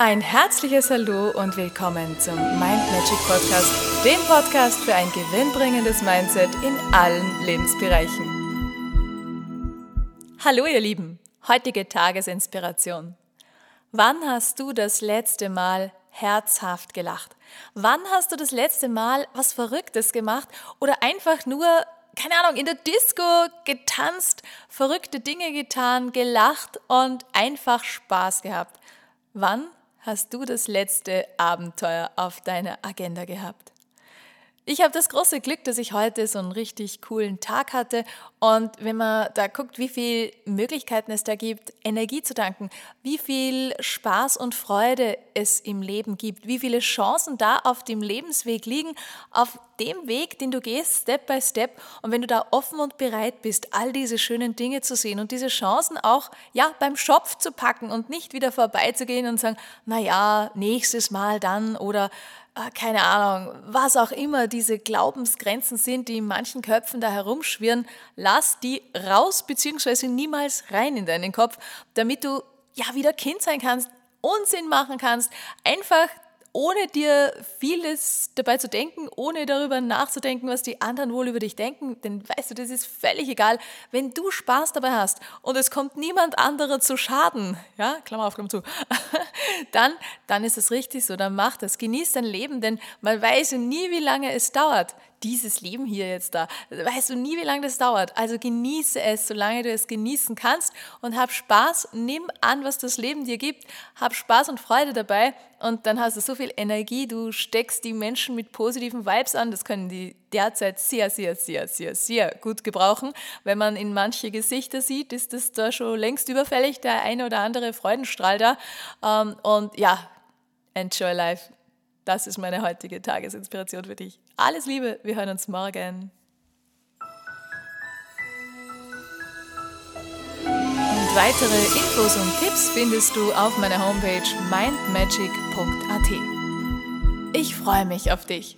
Ein herzliches Hallo und willkommen zum Mind Magic Podcast, dem Podcast für ein gewinnbringendes Mindset in allen Lebensbereichen. Hallo ihr Lieben, heutige Tagesinspiration. Wann hast du das letzte Mal herzhaft gelacht? Wann hast du das letzte Mal was Verrücktes gemacht oder einfach nur keine Ahnung, in der Disco getanzt, verrückte Dinge getan, gelacht und einfach Spaß gehabt. Wann hast du das letzte Abenteuer auf deiner Agenda gehabt? Ich habe das große Glück, dass ich heute so einen richtig coolen Tag hatte. Und wenn man da guckt, wie viele Möglichkeiten es da gibt, Energie zu tanken, wie viel Spaß und Freude es im Leben gibt, wie viele Chancen da auf dem Lebensweg liegen, auf dem Weg, den du gehst, Step by Step. Und wenn du da offen und bereit bist, all diese schönen Dinge zu sehen und diese Chancen auch ja beim Schopf zu packen und nicht wieder vorbeizugehen und sagen, na ja, nächstes Mal dann oder keine Ahnung, was auch immer diese Glaubensgrenzen sind, die in manchen Köpfen da herumschwirren, lass die raus beziehungsweise niemals rein in deinen Kopf, damit du ja wieder Kind sein kannst, Unsinn machen kannst, einfach ohne dir vieles dabei zu denken, ohne darüber nachzudenken, was die anderen wohl über dich denken, denn weißt du, das ist völlig egal, wenn du Spaß dabei hast und es kommt niemand anderer zu Schaden, ja, Klammer auf, Klammer zu, dann, dann ist es richtig so, dann mach das, genieß dein Leben, denn man weiß nie, wie lange es dauert dieses Leben hier jetzt da. Weißt du nie, wie lange das dauert. Also genieße es, solange du es genießen kannst und hab Spaß. Nimm an, was das Leben dir gibt. Hab Spaß und Freude dabei und dann hast du so viel Energie. Du steckst die Menschen mit positiven Vibes an. Das können die derzeit sehr, sehr, sehr, sehr, sehr gut gebrauchen. Wenn man in manche Gesichter sieht, ist das da schon längst überfällig, der eine oder andere Freudenstrahl da. Ähm, und ja, enjoy life. Das ist meine heutige Tagesinspiration für dich. Alles Liebe, wir hören uns morgen. Und weitere Infos und Tipps findest du auf meiner Homepage mindmagic.at. Ich freue mich auf dich.